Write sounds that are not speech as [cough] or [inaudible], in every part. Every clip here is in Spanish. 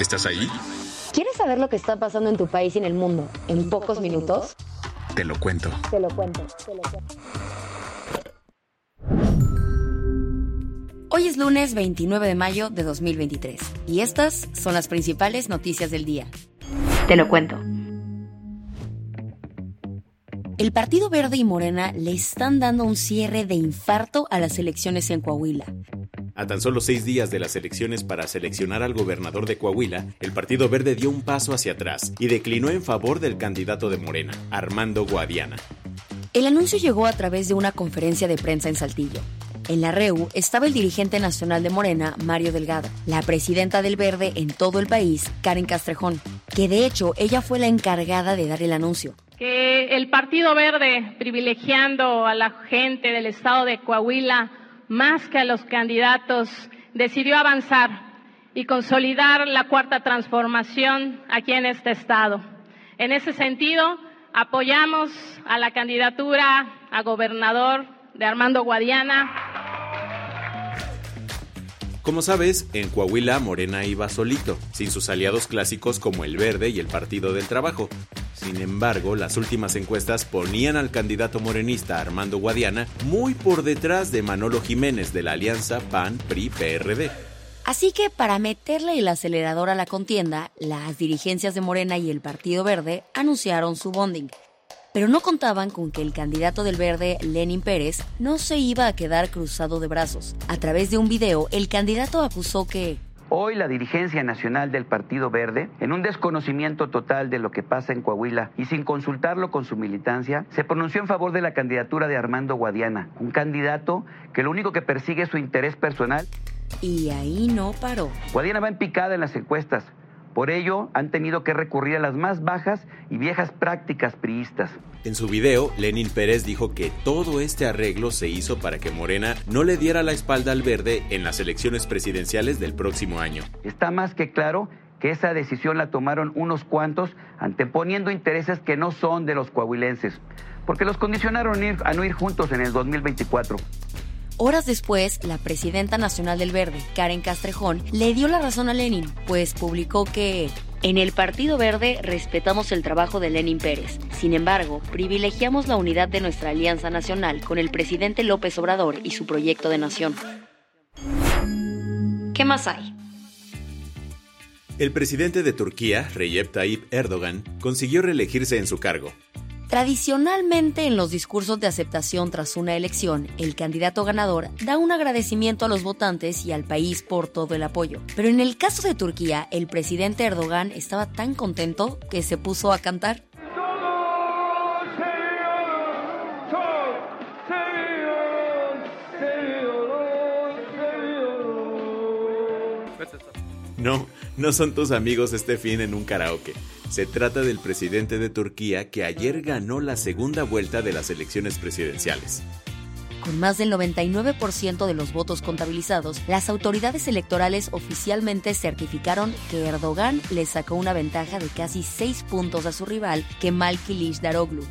¿Estás ahí? ¿Quieres saber lo que está pasando en tu país y en el mundo en, pocos, minutos? Te lo cuento. Te lo cuento, te lo cuento. Hoy es lunes 29 de mayo de 2023 y estas son las principales noticias del día. Te lo cuento. El Partido Verde y Morena le están dando un cierre de infarto a las elecciones en Coahuila. A tan solo seis días de las elecciones para seleccionar al gobernador de Coahuila, el Partido Verde dio un paso hacia atrás y declinó en favor del candidato de Morena, Armando Guadiana. El anuncio llegó a través de una conferencia de prensa en Saltillo. En la REU estaba el dirigente nacional de Morena, Mario Delgado, la presidenta del Verde en todo el país, Karen Castrejón, que de hecho ella fue la encargada de dar el anuncio. Que el Partido Verde, privilegiando a la gente del estado de Coahuila más que a los candidatos, decidió avanzar y consolidar la cuarta transformación aquí en este estado. En ese sentido, apoyamos a la candidatura a gobernador de Armando Guadiana. Como sabes, en Coahuila Morena iba solito, sin sus aliados clásicos como el Verde y el Partido del Trabajo. Sin embargo, las últimas encuestas ponían al candidato morenista Armando Guadiana muy por detrás de Manolo Jiménez de la alianza PAN-PRI-PRD. Así que para meterle el acelerador a la contienda, las dirigencias de Morena y el Partido Verde anunciaron su bonding. Pero no contaban con que el candidato del Verde, Lenin Pérez, no se iba a quedar cruzado de brazos. A través de un video, el candidato acusó que Hoy la dirigencia nacional del Partido Verde, en un desconocimiento total de lo que pasa en Coahuila y sin consultarlo con su militancia, se pronunció en favor de la candidatura de Armando Guadiana, un candidato que lo único que persigue es su interés personal. Y ahí no paró. Guadiana va en picada en las encuestas. Por ello, han tenido que recurrir a las más bajas y viejas prácticas priistas. En su video, Lenin Pérez dijo que todo este arreglo se hizo para que Morena no le diera la espalda al verde en las elecciones presidenciales del próximo año. Está más que claro que esa decisión la tomaron unos cuantos anteponiendo intereses que no son de los coahuilenses, porque los condicionaron a no ir juntos en el 2024. Horas después, la presidenta nacional del Verde, Karen Castrejón, le dio la razón a Lenin, pues publicó que en el Partido Verde respetamos el trabajo de Lenin Pérez. Sin embargo, privilegiamos la unidad de nuestra alianza nacional con el presidente López Obrador y su proyecto de nación. ¿Qué más hay? El presidente de Turquía, Recep Tayyip Erdogan, consiguió reelegirse en su cargo. Tradicionalmente en los discursos de aceptación tras una elección, el candidato ganador da un agradecimiento a los votantes y al país por todo el apoyo. Pero en el caso de Turquía, el presidente Erdogan estaba tan contento que se puso a cantar. No, no son tus amigos este fin en un karaoke. Se trata del presidente de Turquía que ayer ganó la segunda vuelta de las elecciones presidenciales. Con más del 99% de los votos contabilizados, las autoridades electorales oficialmente certificaron que Erdogan le sacó una ventaja de casi 6 puntos a su rival, Kemal Kılıçdaroğlu.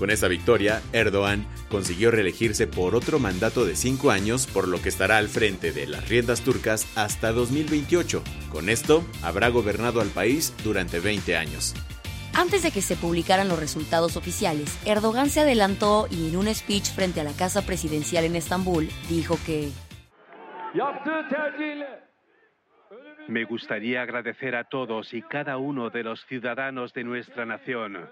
Con esa victoria, Erdogan consiguió reelegirse por otro mandato de cinco años, por lo que estará al frente de las riendas turcas hasta 2028. Con esto, habrá gobernado al país durante 20 años. Antes de que se publicaran los resultados oficiales, Erdogan se adelantó y en un speech frente a la Casa Presidencial en Estambul dijo que Me gustaría agradecer a todos y cada uno de los ciudadanos de nuestra nación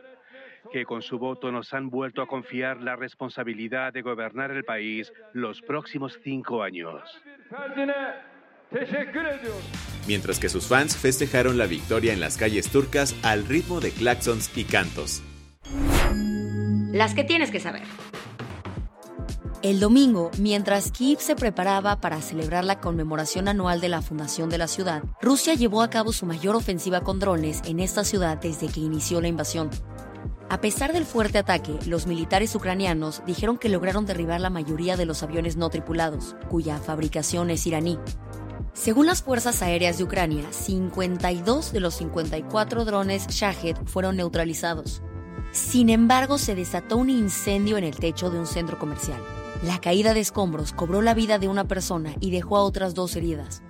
que con su voto nos han vuelto a confiar la responsabilidad de gobernar el país los próximos cinco años. Mientras que sus fans festejaron la victoria en las calles turcas al ritmo de claxons y cantos. las que tienes que saber. El domingo, mientras Kiev se preparaba para celebrar la conmemoración anual de la fundación de la ciudad, Rusia llevó a cabo su mayor ofensiva con drones en esta ciudad desde que inició la invasión. A pesar del fuerte ataque, los militares ucranianos dijeron que lograron derribar la mayoría de los aviones no tripulados, cuya fabricación es iraní. Según las Fuerzas Aéreas de Ucrania, 52 de los 54 drones Shahed fueron neutralizados. Sin embargo, se desató un incendio en el techo de un centro comercial. La caída de escombros cobró la vida de una persona y dejó a otras dos heridas.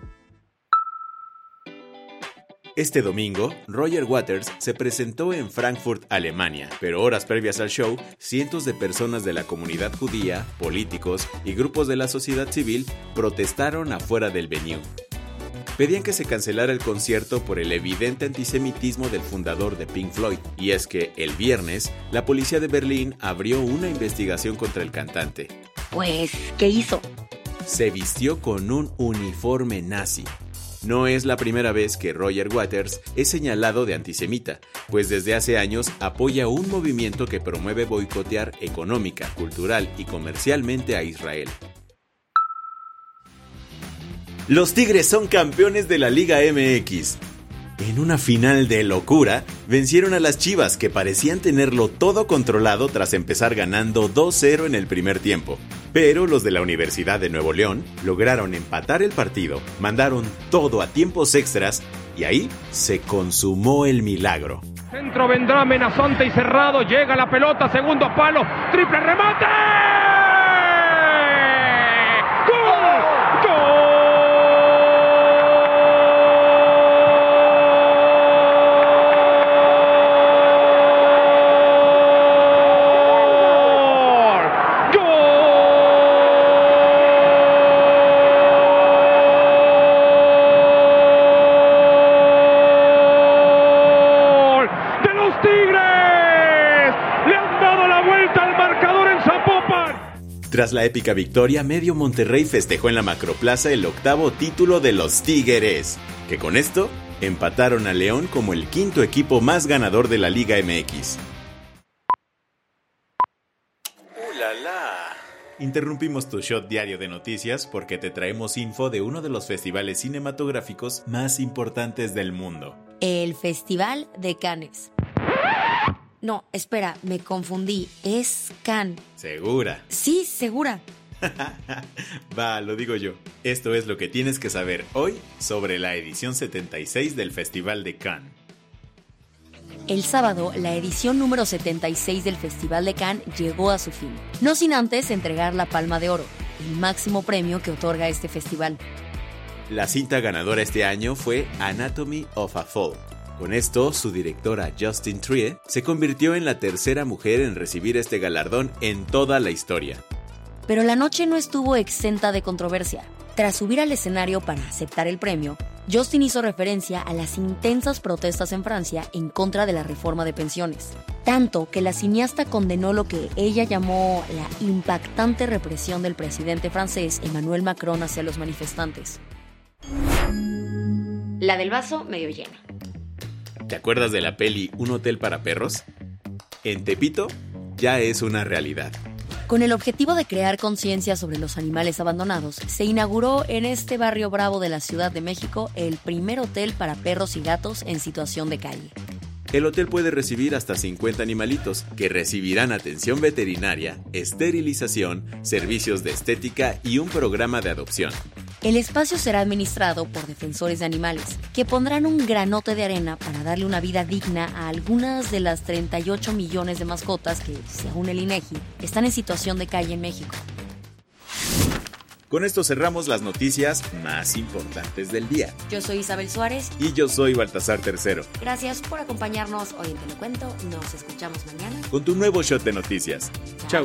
Este domingo, Roger Waters se presentó en Frankfurt, Alemania, pero horas previas al show, cientos de personas de la comunidad judía, políticos y grupos de la sociedad civil protestaron afuera del venue. Pedían que se cancelara el concierto por el evidente antisemitismo del fundador de Pink Floyd, y es que el viernes, la policía de Berlín abrió una investigación contra el cantante. Pues, ¿qué hizo? Se vistió con un uniforme nazi no es la primera vez que Roger Waters es señalado de antisemita, pues desde hace años apoya un movimiento que promueve boicotear económica, cultural y comercialmente a Israel. Los Tigres son campeones de la Liga MX. En una final de locura, vencieron a las Chivas que parecían tenerlo todo controlado tras empezar ganando 2-0 en el primer tiempo. Pero los de la Universidad de Nuevo León lograron empatar el partido, mandaron todo a tiempos extras y ahí se consumó el milagro. Centro vendrá amenazante y cerrado, llega la pelota, segundo palo, triple remate. Tras la épica victoria, Medio Monterrey festejó en la Macroplaza el octavo título de los Tigres, que con esto empataron a León como el quinto equipo más ganador de la Liga MX. ¡Ulala! Interrumpimos tu shot diario de noticias porque te traemos info de uno de los festivales cinematográficos más importantes del mundo. El Festival de Cannes. No, espera, me confundí. Es Can. ¿Segura? Sí, segura. [laughs] Va, lo digo yo. Esto es lo que tienes que saber hoy sobre la edición 76 del Festival de Cannes. El sábado, la edición número 76 del Festival de Cannes llegó a su fin, no sin antes entregar la Palma de Oro, el máximo premio que otorga este festival. La cinta ganadora este año fue Anatomy of a Fall, con esto, su directora Justin Trier se convirtió en la tercera mujer en recibir este galardón en toda la historia. Pero la noche no estuvo exenta de controversia. Tras subir al escenario para aceptar el premio, Justin hizo referencia a las intensas protestas en Francia en contra de la reforma de pensiones, tanto que la cineasta condenó lo que ella llamó la impactante represión del presidente francés Emmanuel Macron hacia los manifestantes. La del vaso medio llena. ¿Te acuerdas de la peli Un hotel para perros? En Tepito ya es una realidad. Con el objetivo de crear conciencia sobre los animales abandonados, se inauguró en este barrio bravo de la Ciudad de México el primer hotel para perros y gatos en situación de calle. El hotel puede recibir hasta 50 animalitos que recibirán atención veterinaria, esterilización, servicios de estética y un programa de adopción. El espacio será administrado por defensores de animales, que pondrán un granote de arena para darle una vida digna a algunas de las 38 millones de mascotas que, según el INEGI, están en situación de calle en México. Con esto cerramos las noticias más importantes del día. Yo soy Isabel Suárez. Y yo soy Baltasar Tercero. Gracias por acompañarnos hoy en Te lo Cuento. Nos escuchamos mañana. Con tu nuevo shot de noticias. Chao.